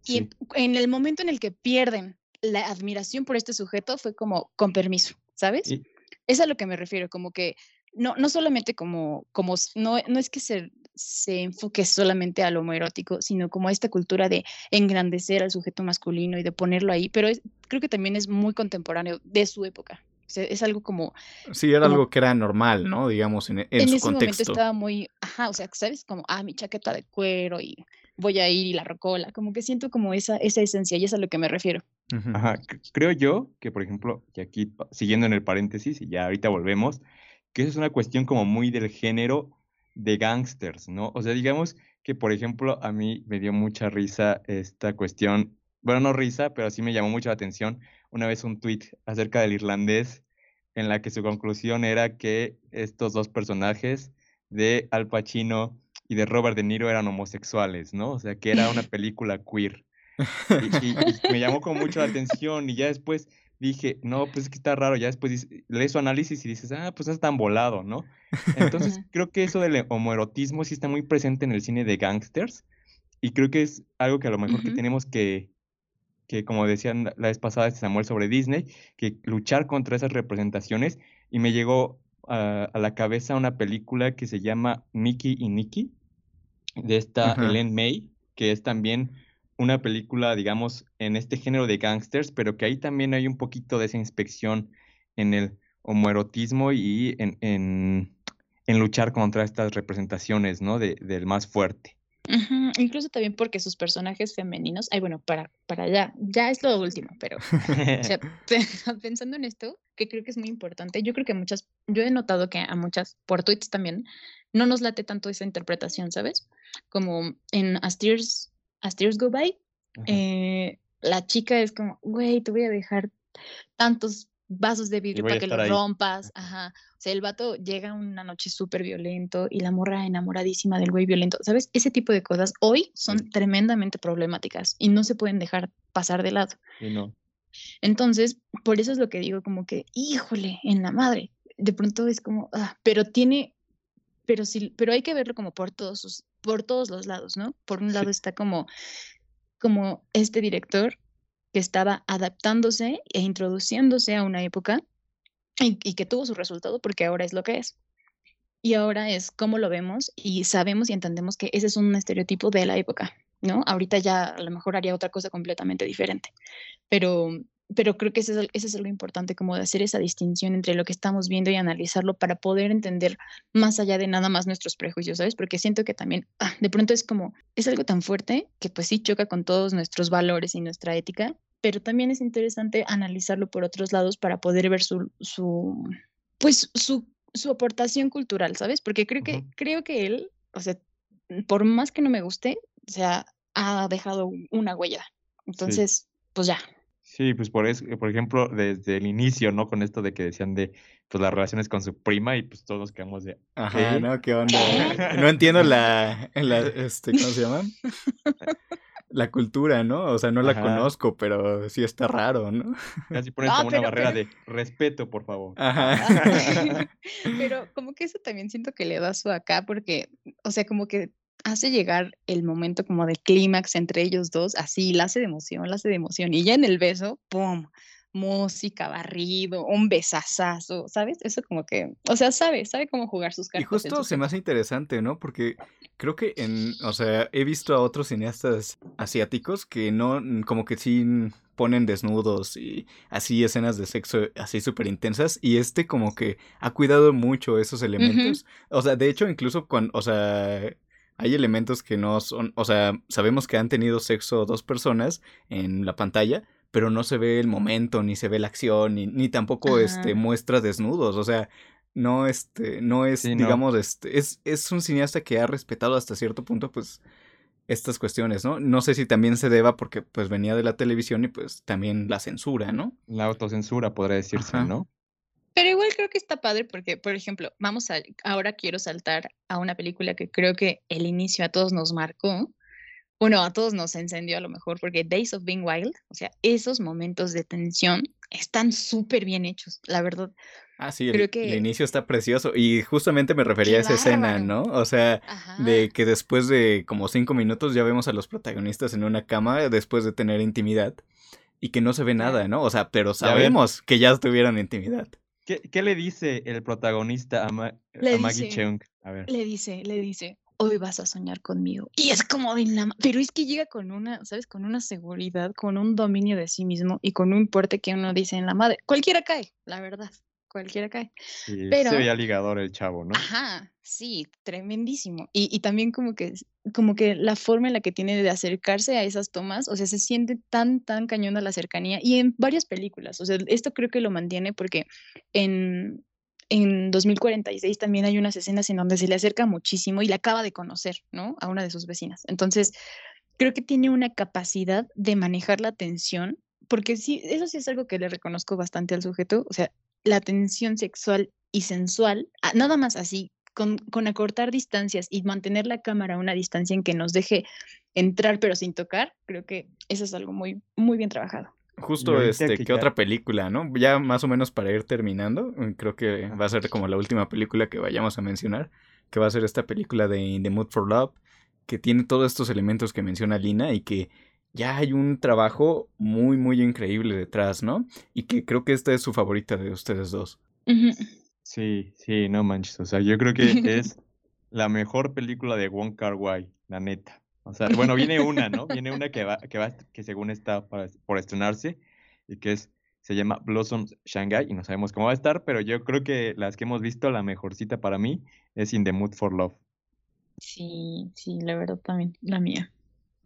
B: Y en, el momento en el que pierden la admiración por este sujeto fue como con permiso, ¿sabes? Es a lo que me refiero, como que no, no solamente como, como no, no es que se se enfoque solamente a lo homoerótico, sino como a esta cultura de engrandecer al sujeto masculino y de ponerlo ahí, pero creo que también es muy contemporáneo de su época. es algo como...
A: Sí, era algo que era normal, ¿no? Digamos, en, en, en ese momento
B: estaba muy, ajá, o sea, ¿sabes? Como, ah, mi chaqueta de cuero y voy a ir y la rocola, como que siento como esa, esa esencia y es a lo que me refiero.
C: Ajá, creo yo que, por ejemplo, y aquí siguiendo en el paréntesis, y ya ahorita volvemos, que eso es una cuestión como muy del género de gangsters, ¿no? O sea, digamos que, por ejemplo, a mí me dio mucha risa esta cuestión, bueno, no risa, pero sí me llamó mucho la atención una vez un tweet acerca del irlandés en la que su conclusión era que estos dos personajes de Al Pacino y de Robert De Niro eran homosexuales, ¿no? O sea, que era una [laughs] película queer. Y, [laughs] me llamó con mucho la atención y ya después dije, no, pues es que está raro, ya después lees su análisis y dices, ah, pues es tan volado, ¿no? Entonces creo que eso del homoerotismo sí está muy presente en el cine de gangsters y creo que es algo que a lo mejor que tenemos que, que, como decían la vez pasada este Samuel sobre Disney, que luchar contra esas representaciones y me llegó a, la cabeza una película que se llama Mickey y Nicky de esta Ellen May, que es también una película, digamos, en este género de gangsters, pero que ahí también hay un poquito de esa inspección en el homoerotismo y en, en, en luchar contra estas representaciones, ¿no? De, del más fuerte.
B: Incluso también porque sus personajes femeninos, ay, bueno, para, para allá, ya es lo último, pero [laughs] [laughs] pensando en esto, que creo que es muy importante, yo creo que muchas, yo he notado que a muchas, por tweets también, no nos late tanto esa interpretación, ¿sabes? Como en Astir's As Tears Go By, eh, la chica es como, güey, te voy a dejar tantos vasos de vidrio para que los rompas. Ajá. O sea, el vato llega una noche súper violento y la morra enamoradísima del güey violento. ¿Sabes? Ese tipo de cosas hoy son tremendamente problemáticas y no se pueden dejar pasar de lado.
C: no.
B: Entonces, por eso es lo que digo, como que, híjole, en la madre. De pronto es como, ah, pero tiene, pero sí, pero hay que verlo como por todos sus, por todos los lados, ¿no? Por un lado está como, como este director que estaba adaptándose e introduciéndose a una época y, que tuvo su resultado porque ahora es lo que es. Y ahora es como lo vemos y sabemos y entendemos que ese es un estereotipo de la época, ¿no? Ahorita ya a lo mejor haría otra cosa completamente diferente. Pero, pero creo que eso es, eso es algo importante, como de hacer esa distinción entre lo que estamos viendo y analizarlo para poder entender más allá de nada más nuestros prejuicios, ¿sabes? Porque siento que también ah, de pronto es como, es algo tan fuerte que pues sí choca con todos nuestros valores y nuestra ética, pero también es interesante analizarlo por otros lados para poder ver su, su pues su, su aportación cultural, ¿sabes? Porque creo que, creo que él, o sea, por más que no me guste, o sea, ha dejado una huella. Entonces, pues ya,
C: Sí, pues por eso, por ejemplo, desde el inicio, ¿no? Con esto de que decían de pues las relaciones con su prima y pues todos quedamos de
A: Ajá, ¿no? ¿Qué onda? [laughs] No entiendo la, la este, ¿cómo se llama? La cultura, ¿no? O sea, no la conozco, pero sí está raro, ¿no?
C: Casi pones como una barrera de respeto, por favor.
B: Ajá. [laughs] [laughs] pero como que eso también siento que le da su acá, porque, o sea, como que hace llegar el momento como de clímax entre ellos dos, así, la hace de emoción, la hace de emoción. Y ya en el beso, ¡pum! Música, barrido, un besazazo, ¿sabes? Eso como que, o sea, sabe, sabe cómo jugar sus cartas.
A: Y justo se me hace interesante, ¿no? Porque creo que en, o sea, he visto a otros cineastas asiáticos que no, como que sí ponen desnudos y así escenas de sexo así súper intensas y este como que ha cuidado mucho esos elementos. O sea, de hecho incluso cuando, o sea, hay elementos que no son, o sea, sabemos que han tenido sexo dos personas en la pantalla, pero no se ve el momento, ni se ve la acción, ni, ni tampoco este muestra desnudos, o sea, no este, no es, digamos, este, es, es un cineasta que ha respetado hasta cierto punto, pues, estas cuestiones, ¿no? No sé si también se deba porque pues venía de la televisión y pues también la censura, ¿no?
C: La autocensura podría decirse, ¿no?
B: Pero igual creo que está padre porque, por ejemplo, vamos a, ahora quiero saltar a una película que creo que el inicio a todos nos marcó. Bueno, a todos nos encendió a lo mejor porque Days of Being Wild, o sea, esos momentos de tensión están súper bien hechos, la verdad.
A: Ah, sí, el, el, inicio está precioso. Y justamente me refería a esa escena, ¿no? O sea, de que después de como cinco minutos ya vemos a los protagonistas en una cama después de tener intimidad y que no se ve nada, ¿no? O sea, pero sabemos que ya tuvieron intimidad.
C: ¿Qué, le dice el protagonista a, Maggie Cheung? A ver.
B: Le dice, le dice, hoy vas a soñar conmigo. Y es como de la... Pero es que llega con una, ¿sabes? Con una seguridad, con un dominio de sí mismo y con un puerto que uno dice en la madre. Cualquiera cae, la verdad cualquiera cae.
C: Sí, Pero, se veía ligador el chavo, ¿no?
B: Ajá, sí, tremendísimo. Y, y, también como que, como que la forma en la que tiene de acercarse a esas tomas, o sea, se siente tan, tan cañona la cercanía. Y en varias películas, o sea, esto creo que lo mantiene porque en, en 2046 también hay unas escenas en donde se le acerca muchísimo y le acaba de conocer, ¿no? A una de sus vecinas. Entonces, creo que tiene una capacidad de manejar la tensión porque sí, eso sí es algo que le reconozco bastante al sujeto, o sea, la tensión sexual y sensual, ah, nada más así, con, con, acortar distancias y mantener la cámara a una distancia en que nos deje entrar pero sin tocar, creo que eso es algo muy, muy bien trabajado.
A: Justo este, ¿qué otra película, no? Ya más o menos para ir terminando, mm, creo que va a ser como la última película que vayamos a mencionar, que va a ser esta película de In the Mood for Love, que tiene todos estos elementos que menciona Lina y que ya hay un trabajo muy, muy increíble detrás, ¿no? Y que creo que esta es su favorita de ustedes dos.
C: Sí, sí, no manches. O sea, yo creo que es la mejor película de Wong Kar Wai, la neta. O sea, bueno, viene una, ¿no? Viene una que va, que va, que según está por estrenarse y que es, se llama Blossoms Shanghai y no sabemos cómo va a estar, pero yo creo que las que hemos visto, la mejorcita para mí es In the Mood for Love.
B: Sí, sí, la verdad también, la mía.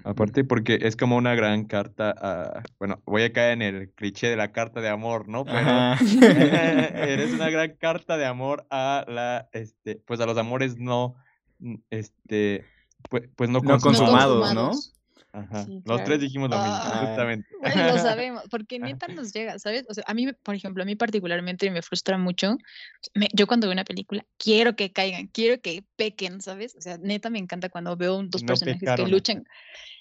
C: Aparte porque es como una gran carta a, bueno, voy a caer en el cliché de la carta de amor, ¿no? Pero [laughs] [laughs] eres una gran carta de amor a la, este, pues a los amores no, este, pues, pues no,
A: consumados, ¿no?
C: Ajá. los tres dijimos lo mismo, ah, justamente. [laughs]
B: lo [laughs] sabemos, porque neta nos llega, ¿sabes? O sea, a mí, por ejemplo, a mí particularmente me frustra mucho. yo cuando veo una película, quiero que caigan, quiero que pequen, ¿sabes? O sea, neta me encanta cuando veo dos personajes que luchan.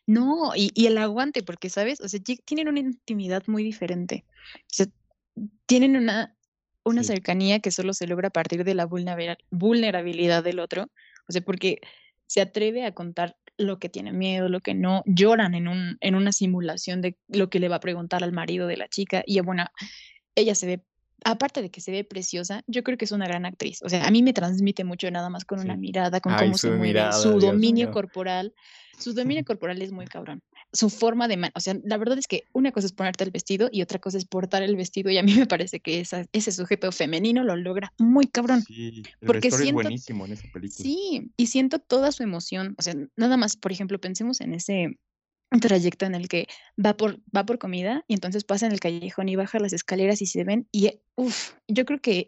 B: No, y, y, el aguante, porque, ¿sabes? O sea, tienen una intimidad muy diferente. O sea, tienen una, una cercanía que solo se logra a partir de la vulnerabilidad del otro. O sea, porque se atreve a contar lo que tiene miedo, lo que no, lloran en, un, en una simulación de lo que le va a preguntar al marido de la chica. Y bueno, ella se ve, aparte de que se ve preciosa, yo creo que es una gran actriz. O sea, a mí me transmite mucho nada más con una mirada, con cómo se mueve, su dominio corporal. Su dominio [laughs] corporal es muy cabrón. Su forma de, o sea, la verdad es que una cosa es ponerte el vestido y otra cosa es portar el vestido y a mí me parece que ese sujeto femenino lo logra muy cabrón.
C: Sí, el porque siento, es buenísimo en esa película.
B: Sí, y siento toda su emoción, o sea, nada más, por ejemplo, pensemos en ese trayecto en el que va por, va por comida y entonces pasa en el callejón y baja las escaleras y se ven y, uff, yo creo que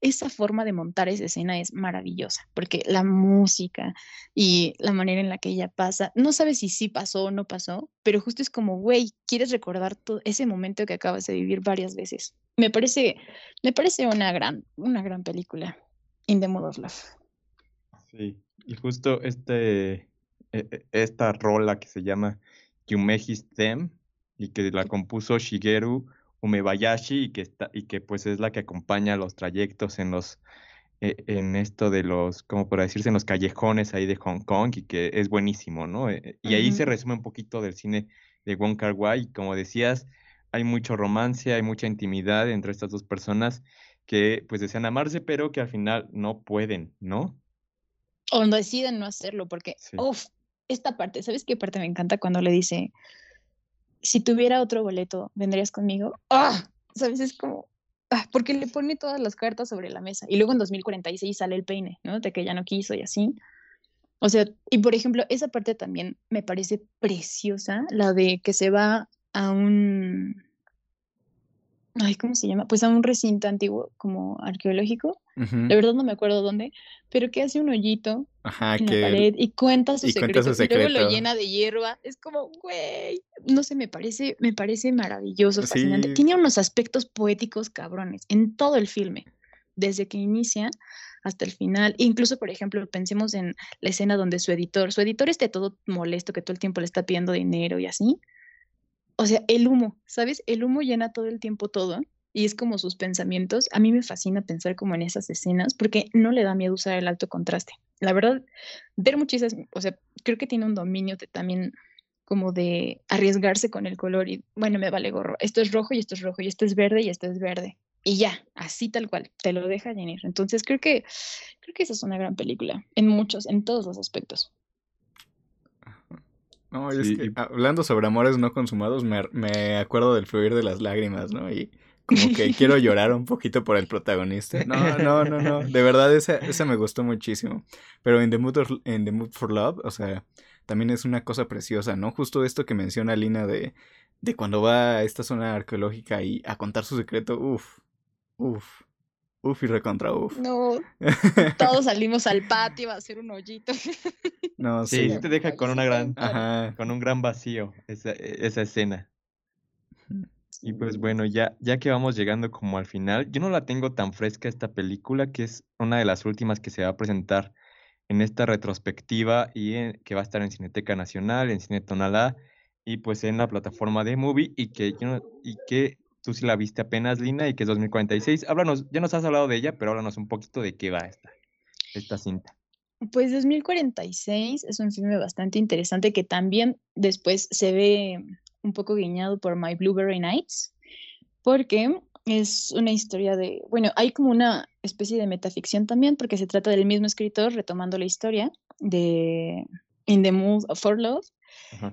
B: esa forma de montar esa escena es maravillosa, porque la música y la manera en la que ella pasa, no sabes si sí pasó o no pasó, pero justo es como, güey, quieres recordar todo ese momento que acabas de vivir varias veces. Me parece, me parece una gran, una gran película, In the Mood of Love.
C: Sí, y justo este, e, e, esta rola que se llama Yumehis Them y que la compuso Shigeru Umebayashi y que, está, y que pues es la que acompaña los trayectos en los e, en esto de los, como por decirse, en los callejones ahí de Hong Kong y que es buenísimo, ¿no? Eh, y ahí se resume un poquito del cine de Wong Kar Wai y como decías, hay mucho romance, hay mucha intimidad entre estas dos personas que pues desean amarse, pero que al final no pueden, ¿no?
B: O deciden no hacerlo porque, uff, esta parte, ¿sabes qué parte me encanta cuando le dice, si tuviera otro boleto, ¿vendrías conmigo? ¡Ah! ¿Sabes? Es como, ah, porque le pone todas las cartas sobre la mesa. Y luego en 2046 sale el peine, ¿no? De que ya no quiso y así. O sea, y por ejemplo, esa parte también me parece preciosa, la de que se va a un ay, ¿cómo se llama? Pues a un recinto antiguo como arqueológico. De verdad no me acuerdo dónde, pero que hace un hoyito en la pared y cuenta su, secreto, y luego lo llena de hierba. Es como, güey, no sé, me parece, me parece maravilloso, fascinante. Tiene unos aspectos poéticos cabrones en todo el filme, desde que inicia hasta el final. Incluso, por ejemplo, pensemos en la escena donde su editor, su editor esté todo molesto, que todo el tiempo le está pidiendo dinero y así o sea, el humo, ¿sabes? El humo llena todo el tiempo todo y es como sus pensamientos. A mí me fascina pensar como en esas escenas porque no le da miedo usar el alto contraste. La verdad, ver muchísimas, o sea, creo que tiene un dominio de, también como de arriesgarse con el color y bueno, me vale gorro. Esto es rojo y esto es rojo y esto es verde y esto es verde. Y ya, así tal cual, te lo deja venir. Entonces creo que creo que esa es una gran película en muchos, en todos los aspectos.
A: No, es que hablando sobre amores no consumados, me, me, acuerdo del fluir de las lágrimas, ¿no? Y como que [laughs] quiero llorar un poquito por el protagonista. No, no, no, no. De verdad, esa, esa me gustó muchísimo. Pero en The, Mood en The Mood for Love, o sea, también es una cosa preciosa, ¿no? Justo esto que menciona Lina de, de cuando va a esta zona arqueológica y a contar su secreto, uff, uff. Uf y recontra uf.
B: No, [laughs] todos salimos al patio a hacer un hoyito.
C: No, sí, sí te deja con una gran, con un gran vacío esa, esa escena. Y pues bueno, ya, ya que vamos llegando como al final, yo no la tengo tan fresca esta película, que es una de las últimas que se va a presentar en esta retrospectiva y que va a estar en Cineteca Nacional, en Cine Tonalá y pues en la plataforma de Movie y que, y que tú sí la viste apenas, Lina, y que es 2046. Háblanos, ya nos has hablado de ella, pero háblanos un poquito de qué va esta, esta cinta.
B: Pues 2046 es un filme bastante interesante que también después se ve un poco guiñado por My Blueberry Nights, porque es una historia de, bueno, hay como una especie de metaficción también, porque se trata del mismo escritor retomando la historia de In the Mood for Love,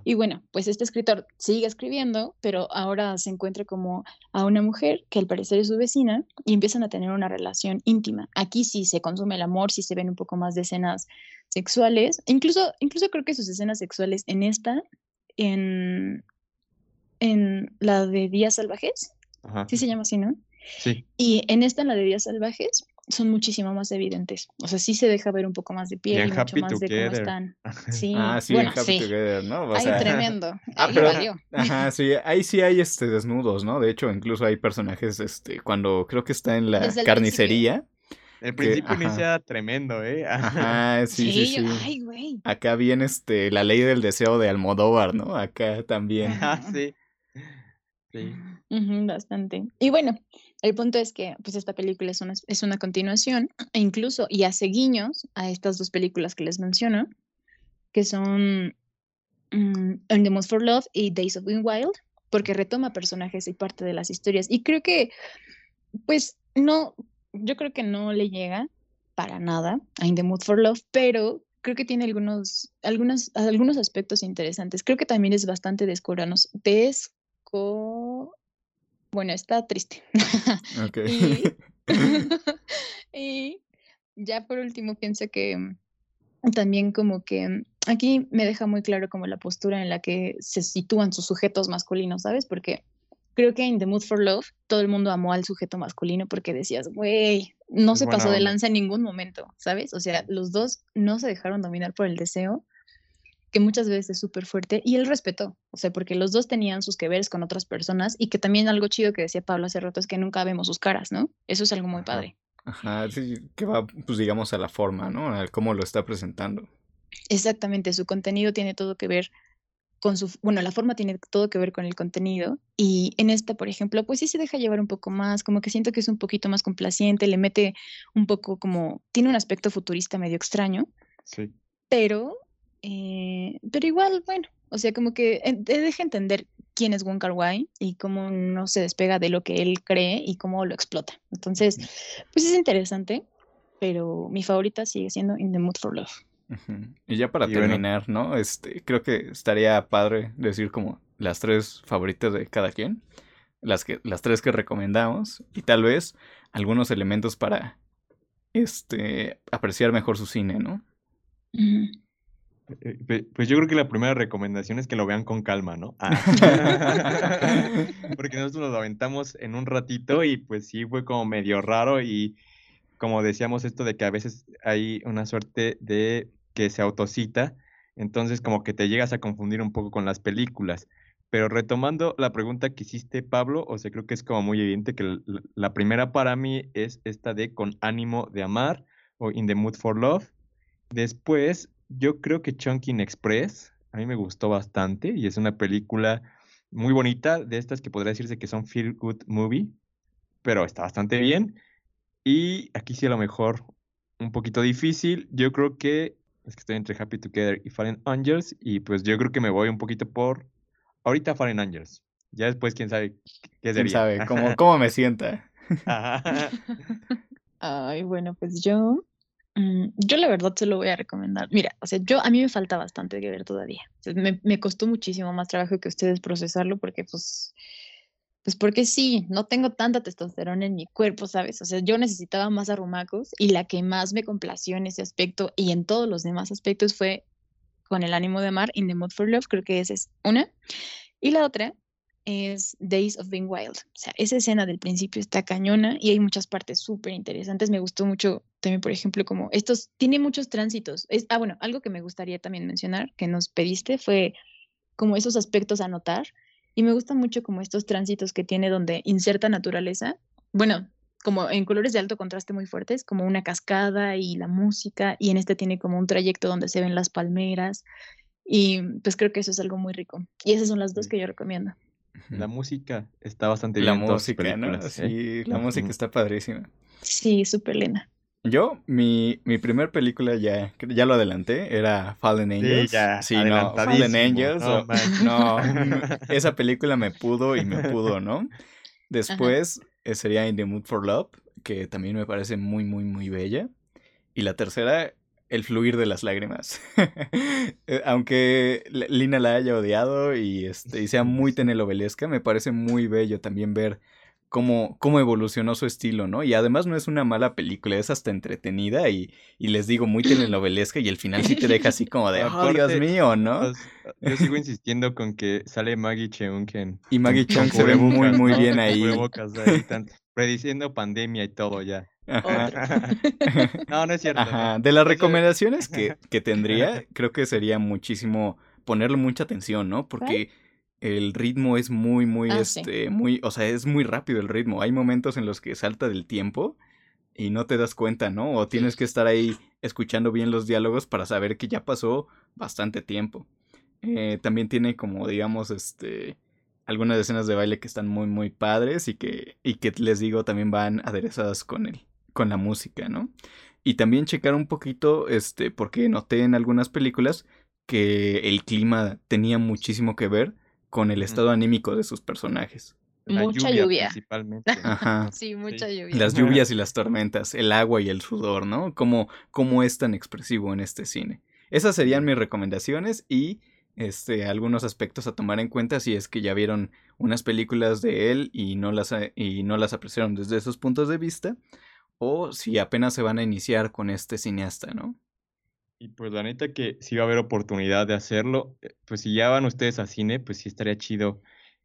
B: y bueno, pues este escritor sigue escribiendo, pero ahora se encuentra como a una mujer que al parecer es su vecina y empiezan a tener una relación íntima. Aquí sí se consume el amor, sí se ven un poco más de escenas sexuales. Incluso, incluso creo que sus escenas sexuales en esta, en, en la de Días Salvajes, sí se llama así, ¿no?
C: Sí.
B: Y en esta, en la de Días Salvajes, son muchísimo más evidentes. O sea, sí se deja ver un poco más de piel y, mucho más de cómo están. [laughs] Sí,
A: ah, sí, bueno, Happy Together, ¿no?
B: O sea... tremendo. [laughs]
A: Ah, ahí Ajá, sí, ahí sí hay este desnudos, ¿no? De hecho, incluso hay personajes, este, cuando creo que está en la carnicería.
C: El principio inicia tremendo, ¿eh? [laughs]
A: Ajá, sí, sí, sí.
B: Ay, güey.
A: Acá viene este, la ley del deseo de Almodóvar, ¿no? Acá también.
C: Ah, sí.
B: Sí. bastante. Y bueno, el punto es que pues esta película es una, es una continuación e incluso y hace guiños a estas dos películas que les menciono, que son um, the Most for Love y Days of Being Wild, porque retoma personajes y parte de las historias. Y creo que, pues, no, yo creo que no le llega para nada a In the Mood for Love, pero creo que tiene algunos, algunos, algunos aspectos interesantes. Creo que también es bastante descoranos. Desco... Bueno, está triste.
A: Ok. [laughs]
B: y, [laughs] [laughs] y ya por último pienso que mm, también como que aquí me deja muy claro como la postura en la que se sitúan sus sujetos masculinos, ¿sabes? Porque creo que en The Mood for Love todo el mundo amó al sujeto masculino porque decías, güey, no se pasó de lanza en ningún momento, ¿sabes? O sea, los dos no se dejaron dominar por el deseo, que muchas veces es súper fuerte, y él respetó, o sea, porque los dos tenían sus que veres con otras personas y que también algo chido que decía Pablo hace rato es que nunca vemos sus caras, ¿no? Eso es algo muy padre.
A: Ajá, sí, que va, pues digamos, a la forma, ¿no? A cómo lo está presentando.
B: Exactamente, su contenido tiene todo que ver con su, bueno, la forma tiene todo que ver con el contenido y en esta, por ejemplo, pues sí se deja llevar un poco más, como que siento que es un poquito más complaciente, le mete un poco como, tiene un aspecto futurista medio extraño,
C: Sí.
B: pero, eh, pero igual, bueno, o sea, como que deja entender quién es Wong Kar Wai y cómo no se despega de lo que él cree y cómo lo explota. Entonces, pues es interesante, pero mi favorita sigue siendo In the Mood for Love.
A: Y ya para
C: Y bueno.
A: terminar, ¿no? Este, creo que estaría padre decir como las tres favoritas de cada quien, las que, las tres que recomendamos, y tal vez algunos elementos para este apreciar mejor su cine, ¿no?
C: Pe- Pues yo creo que la primera recomendación es que lo vean con calma, ¿no? Ah. [laughs] Porque nosotros nos lo aventamos en un ratito y pues sí fue como medio raro y como decíamos esto de que a veces hay una suerte de que se autocita, entonces como que te llegas a confundir un poco con las películas. Pero retomando la pregunta que hiciste, Pablo, o sea, creo que es como muy evidente que la primera para mí es esta de Con ánimo de amar o In the Mood for Love. Después, yo creo que Chunkin Express a mí me gustó bastante y es una película muy bonita, de estas que podría decirse que son feel good movie, pero está bastante bien. Y aquí sí a lo mejor un poquito difícil. Yo creo que es que estoy entre Happy Together y Fallen Angels y pues yo creo que me voy un poquito por ahorita Fallen Angels. Ya después quién sabe qué
A: ¿Quién
C: sería.
A: sabe cómo, [laughs] cómo me sienta?
C: Ajá. [laughs]
B: Ay, bueno, pues yo, yo la verdad se lo voy a recomendar. Mira, o sea, yo a mí me falta bastante que ver todavía. Me costó muchísimo más trabajo que ustedes procesarlo porque pues, pues porque sí, no tengo tanta testosterona en mi cuerpo, ¿sabes? O sea, yo necesitaba más arrumacos y la que más me complació en ese aspecto y en todos los demás aspectos fue con el ánimo de amar, In the Mood for Love, creo que esa es una. Y la otra es Days of Being Wild. O sea, esa escena del principio está cañona y hay muchas partes súper interesantes. Me gustó mucho también, por ejemplo, como estos, tiene muchos tránsitos. Es, ah, bueno, algo que me gustaría también mencionar que nos pediste fue como esos aspectos a notar. Y me gusta mucho como estos tránsitos que tiene donde inserta naturaleza. Bueno, como en colores de alto contraste muy fuertes, como una cascada y la música. Y en este tiene como un trayecto donde se ven las palmeras. Y pues creo que eso es algo muy rico. Y esas son las dos que yo recomiendo.
C: La música está bastante
A: La
C: bien en todas sus
A: música,
C: ¿eh?
A: Sí, la música está padrísima.
B: Sí, súper linda.
A: Yo, mi, mi primer película ya, ya lo adelanté, era Fallen Angels.
C: ya,
A: sí, no, Fallen Angels.
C: no
A: o-
C: manches.
A: no, [laughs] esa película me pudo y me pudo, ¿no? Después eh, sería In the Mood for Love, que también me parece muy, muy, muy bella. Y la tercera, El fluir de las lágrimas. [laughs] Eh, Aunque Lina la haya odiado y, este, y sea muy telenovelesca, me parece muy bello también ver cómo, cómo evolucionó su estilo, ¿no? Y además no es una mala película, es hasta entretenida y, y les digo muy telenovelesca y el final sí te deja así como de, [laughs] oh, Dios mío, ¿no?
C: Yo sigo insistiendo con que sale Maggie Cheung en
A: Y Maggie
C: con
A: Chung se ve muy, muy [laughs] bien ahí.
C: cubrebocas ahí, tan- prediciendo pandemia y todo ya.
A: Ajá. [laughs]
C: no, no es cierto.
A: De las recomendaciones que, [laughs] que tendría, creo que sería muchísimo ponerle mucha atención, ¿no? Porque el ritmo es muy, muy,
B: Ah, sí.
A: este, muy, o sea, es muy rápido el ritmo. Hay momentos en los que salta del tiempo y no te das cuenta, ¿no? O tienes que estar ahí escuchando bien los diálogos para saber que ya pasó bastante tiempo. Eh, también tiene como, digamos, este, algunas escenas de baile que están muy, muy padres y que, y que les digo también van aderezadas con el, con la música, ¿no? Y también checar un poquito, este, porque noté en algunas películas que el clima tenía muchísimo que ver con el estado anímico de sus personajes.
C: La
B: Mucha lluvia.
C: Principalmente.
A: Ajá. [laughs]
B: Sí, mucha lluvia.
A: Las lluvias y las tormentas, el agua y el sudor, ¿no? Cómo, cómo es tan expresivo en este cine. esas serían mis recomendaciones y este, algunos aspectos a tomar en cuenta si es que ya vieron unas películas de él y no las, y no las apreciaron desde esos puntos de vista, o si apenas se van a iniciar con este cineasta, ¿no?
C: Y pues la neta que si va a haber oportunidad de hacerlo, eh, pues si ya van ustedes a cine, pues sí estaría chido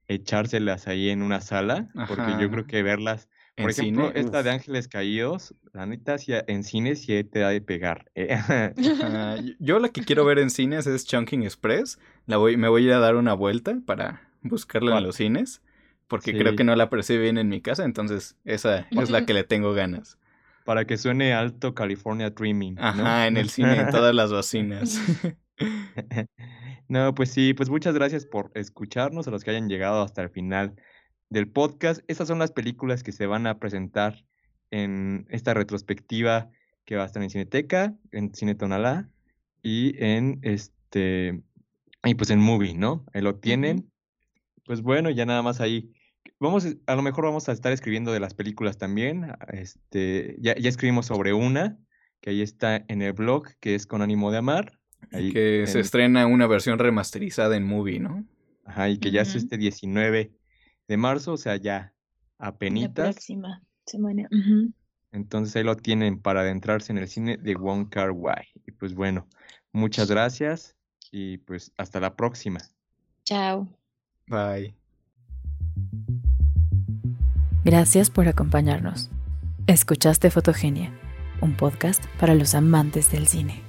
C: echárselas ahí en una sala, porque yo creo que verlas, por ejemplo, esta de Ángeles Caídos, la neta si en cine sí te da de pegar. Eh. [laughs]
A: yo la que quiero ver en cines es Chunking Express, la voy, me voy a ir a dar una vuelta para buscarla en los cines, porque creo que no la percibe bien en mi casa, entonces esa es la [laughs] que le tengo ganas.
C: Para que suene alto California Dreaming.
A: Ajá, en el cine, en todas las bocinas. [laughs]
C: no, pues sí, pues muchas gracias por escucharnos, a los que hayan llegado hasta el final del podcast. Estas son las películas que se van a presentar en esta retrospectiva que va a estar en Cineteca, en Cine Tonalá y en este y pues en Movie, ¿no? Ahí lo tienen. Pues bueno, ya nada más ahí Vamos, a lo mejor vamos a estar escribiendo de las películas también. Este, ya, ya escribimos sobre una, que ahí está en el blog, que es Con ánimo de amar.
A: Ahí que se estrena una versión remasterizada en movie, ¿no?
C: Ajá, y que ya es este 19 de marzo, o sea, ya apenitas.
B: La próxima semana.
C: Entonces ahí lo tienen para adentrarse en el cine de Wong Kar Wai. Y pues bueno, muchas gracias y pues hasta la próxima.
B: Chao.
A: Bye.
D: Gracias por acompañarnos. Escuchaste Fotogenia, un podcast para los amantes del cine.